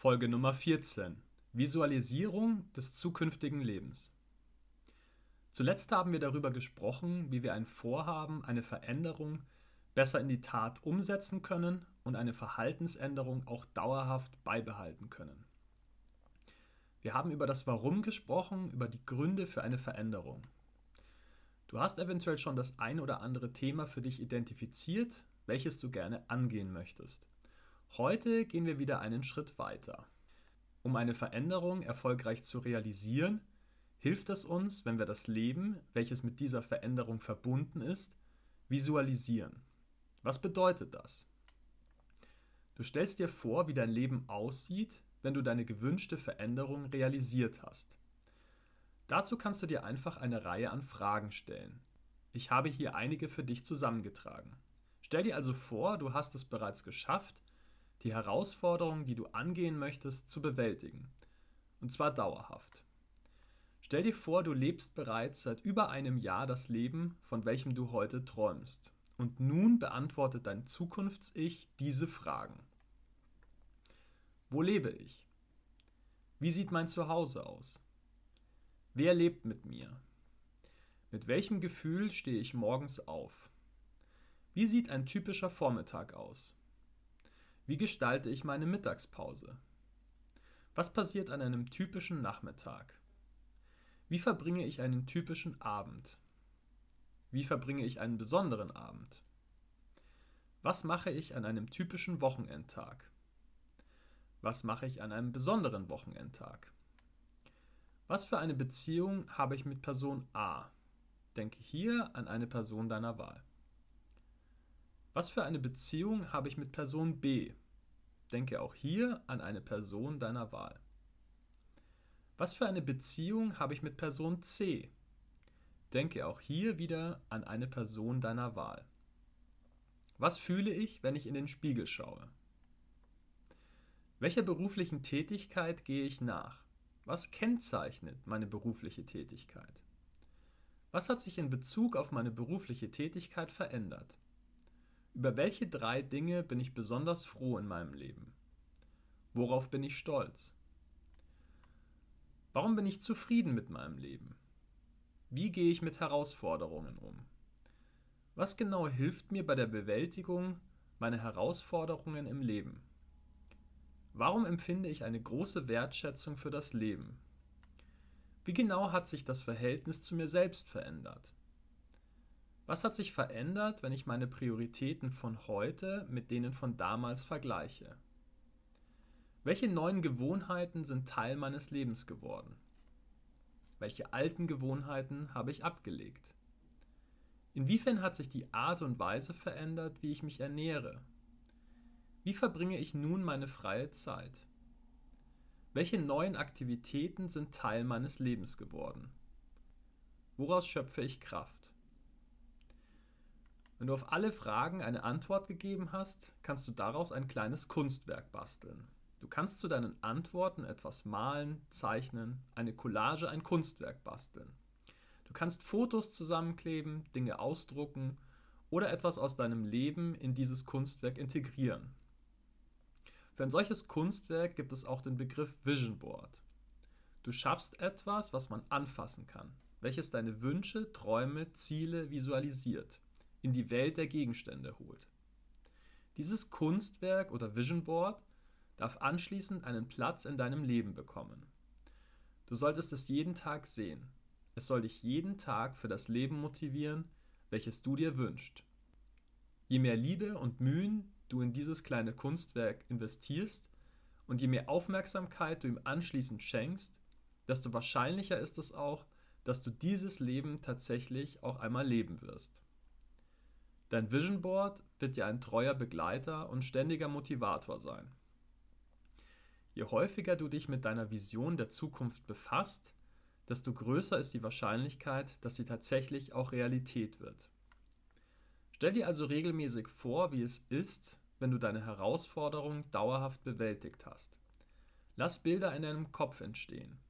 Folge Nummer 14. Visualisierung des zukünftigen Lebens. Zuletzt haben wir darüber gesprochen, wie wir ein Vorhaben, eine Veränderung besser in die Tat umsetzen können und eine Verhaltensänderung auch dauerhaft beibehalten können. Wir haben über das Warum gesprochen, über die Gründe für eine Veränderung. Du hast eventuell schon das ein oder andere Thema für dich identifiziert, welches du gerne angehen möchtest. Heute gehen wir wieder einen Schritt weiter. Um eine Veränderung erfolgreich zu realisieren, hilft es uns, wenn wir das Leben, welches mit dieser Veränderung verbunden ist, visualisieren. Was bedeutet das? Du stellst dir vor, wie dein Leben aussieht, wenn du deine gewünschte Veränderung realisiert hast. Dazu kannst du dir einfach eine Reihe an Fragen stellen. Ich habe hier einige für dich zusammengetragen. Stell dir also vor, du hast es bereits geschafft, die Herausforderung, die du angehen möchtest, zu bewältigen. Und zwar dauerhaft. Stell dir vor, du lebst bereits seit über einem Jahr das Leben, von welchem du heute träumst. Und nun beantwortet dein Zukunfts-Ich diese Fragen. Wo lebe ich? Wie sieht mein Zuhause aus? Wer lebt mit mir? Mit welchem Gefühl stehe ich morgens auf? Wie sieht ein typischer Vormittag aus? Wie gestalte ich meine Mittagspause? Was passiert an einem typischen Nachmittag? Wie verbringe ich einen typischen Abend? Wie verbringe ich einen besonderen Abend? Was mache ich an einem typischen Wochenendtag? Was mache ich an einem besonderen Wochenendtag? Was für eine Beziehung habe ich mit Person A? Denke hier an eine Person deiner Wahl. Was für eine Beziehung habe ich mit Person B? Denke auch hier an eine Person deiner Wahl. Was für eine Beziehung habe ich mit Person C? Denke auch hier wieder an eine Person deiner Wahl. Was fühle ich, wenn ich in den Spiegel schaue? Welcher beruflichen Tätigkeit gehe ich nach? Was kennzeichnet meine berufliche Tätigkeit? Was hat sich in Bezug auf meine berufliche Tätigkeit verändert? Über welche drei Dinge bin ich besonders froh in meinem Leben? Worauf bin ich stolz? Warum bin ich zufrieden mit meinem Leben? Wie gehe ich mit Herausforderungen um? Was genau hilft mir bei der Bewältigung meiner Herausforderungen im Leben? Warum empfinde ich eine große Wertschätzung für das Leben? Wie genau hat sich das Verhältnis zu mir selbst verändert? Was hat sich verändert, wenn ich meine Prioritäten von heute mit denen von damals vergleiche? Welche neuen Gewohnheiten sind Teil meines Lebens geworden? Welche alten Gewohnheiten habe ich abgelegt? Inwiefern hat sich die Art und Weise verändert, wie ich mich ernähre? Wie verbringe ich nun meine freie Zeit? Welche neuen Aktivitäten sind Teil meines Lebens geworden? Woraus schöpfe ich Kraft? Wenn du auf alle Fragen eine Antwort gegeben hast, kannst du daraus ein kleines Kunstwerk basteln. Du kannst zu deinen Antworten etwas malen, zeichnen, eine Collage, ein Kunstwerk basteln. Du kannst Fotos zusammenkleben, Dinge ausdrucken oder etwas aus deinem Leben in dieses Kunstwerk integrieren. Für ein solches Kunstwerk gibt es auch den Begriff Vision Board. Du schaffst etwas, was man anfassen kann, welches deine Wünsche, Träume, Ziele visualisiert in die Welt der Gegenstände holt. Dieses Kunstwerk oder Vision Board darf anschließend einen Platz in deinem Leben bekommen. Du solltest es jeden Tag sehen. Es soll dich jeden Tag für das Leben motivieren, welches du dir wünschst. Je mehr Liebe und Mühen du in dieses kleine Kunstwerk investierst und je mehr Aufmerksamkeit du ihm anschließend schenkst, desto wahrscheinlicher ist es auch, dass du dieses Leben tatsächlich auch einmal leben wirst. Dein Vision Board wird dir ein treuer Begleiter und ständiger Motivator sein. Je häufiger du dich mit deiner Vision der Zukunft befasst, desto größer ist die Wahrscheinlichkeit, dass sie tatsächlich auch Realität wird. Stell dir also regelmäßig vor, wie es ist, wenn du deine Herausforderung dauerhaft bewältigt hast. Lass Bilder in deinem Kopf entstehen.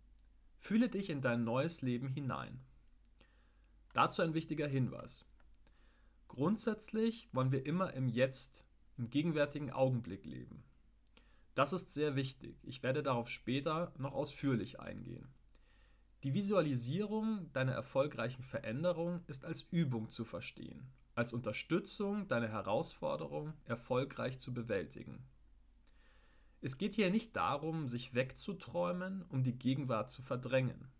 Fühle dich in dein neues Leben hinein. Dazu ein wichtiger Hinweis. Grundsätzlich wollen wir immer im Jetzt, im gegenwärtigen Augenblick leben. Das ist sehr wichtig. Ich werde darauf später noch ausführlich eingehen. Die Visualisierung deiner erfolgreichen Veränderung ist als Übung zu verstehen, als Unterstützung, deine Herausforderung erfolgreich zu bewältigen. Es geht hier nicht darum, sich wegzuträumen, um die Gegenwart zu verdrängen.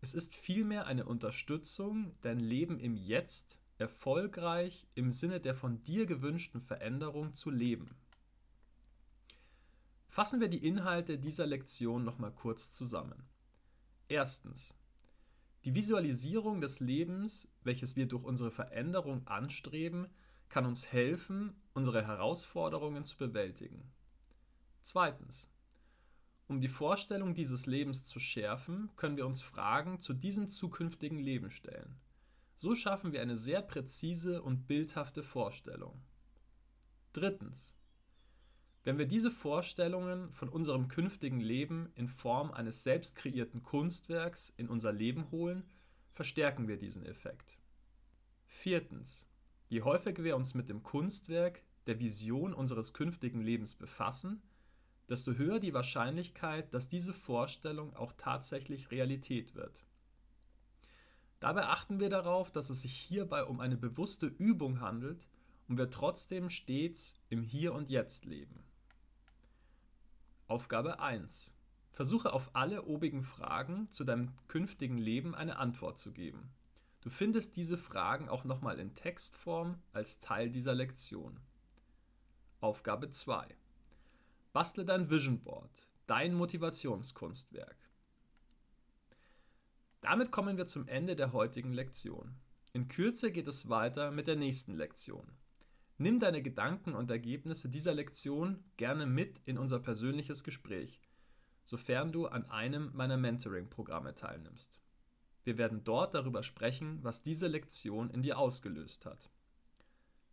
Es ist vielmehr eine Unterstützung, dein Leben im Jetzt erfolgreich im Sinne der von dir gewünschten Veränderung zu leben. Fassen wir die Inhalte dieser Lektion nochmal kurz zusammen. Erstens. Die Visualisierung des Lebens, welches wir durch unsere Veränderung anstreben, kann uns helfen, unsere Herausforderungen zu bewältigen. Zweitens. Um die Vorstellung dieses Lebens zu schärfen, können wir uns Fragen zu diesem zukünftigen Leben stellen. So schaffen wir eine sehr präzise und bildhafte Vorstellung. Drittens. Wenn wir diese Vorstellungen von unserem künftigen Leben in Form eines selbst kreierten Kunstwerks in unser Leben holen, verstärken wir diesen Effekt. Viertens. Je häufiger wir uns mit dem Kunstwerk, der Vision unseres künftigen Lebens befassen, desto höher die Wahrscheinlichkeit, dass diese Vorstellung auch tatsächlich Realität wird. Dabei achten wir darauf, dass es sich hierbei um eine bewusste Übung handelt und wir trotzdem stets im Hier und Jetzt leben. Aufgabe 1. Versuche auf alle obigen Fragen zu deinem künftigen Leben eine Antwort zu geben. Du findest diese Fragen auch nochmal in Textform als Teil dieser Lektion. Aufgabe 2. Bastle dein Vision Board, dein Motivationskunstwerk. Damit kommen wir zum Ende der heutigen Lektion. In Kürze geht es weiter mit der nächsten Lektion. Nimm deine Gedanken und Ergebnisse dieser Lektion gerne mit in unser persönliches Gespräch, sofern du an einem meiner Mentoring-Programme teilnimmst. Wir werden dort darüber sprechen, was diese Lektion in dir ausgelöst hat.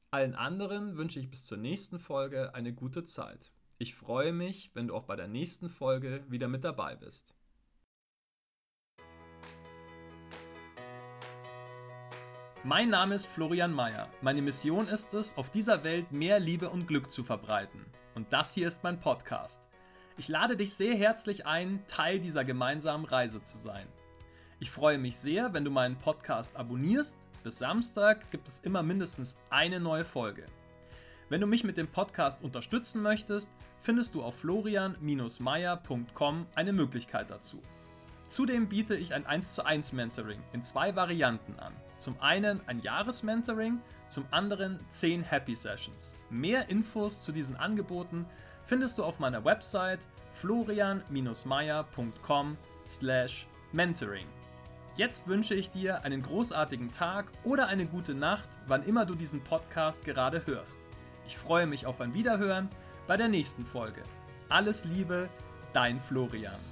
Allen anderen wünsche ich bis zur nächsten Folge eine gute Zeit. Ich freue mich, wenn du auch bei der nächsten Folge wieder mit dabei bist. Mein Name ist Florian Mayer. Meine Mission ist es, auf dieser Welt mehr Liebe und Glück zu verbreiten. Und das hier ist mein Podcast. Ich lade dich sehr herzlich ein, Teil dieser gemeinsamen Reise zu sein. Ich freue mich sehr, wenn du meinen Podcast abonnierst. Bis Samstag gibt es immer mindestens eine neue Folge. Wenn du mich mit dem Podcast unterstützen möchtest, findest du auf florian-meier.com eine Möglichkeit dazu. Zudem biete ich ein 1 zu 1 Mentoring in zwei Varianten an. Zum einen ein Jahresmentoring, zum anderen 10 Happy Sessions. Mehr Infos zu diesen Angeboten findest du auf meiner Website florian-meier.com/mentoring. Jetzt wünsche ich dir einen großartigen Tag oder eine gute Nacht, wann immer du diesen Podcast gerade hörst. Ich freue mich auf ein Wiederhören bei der nächsten Folge. Alles Liebe, dein Florian.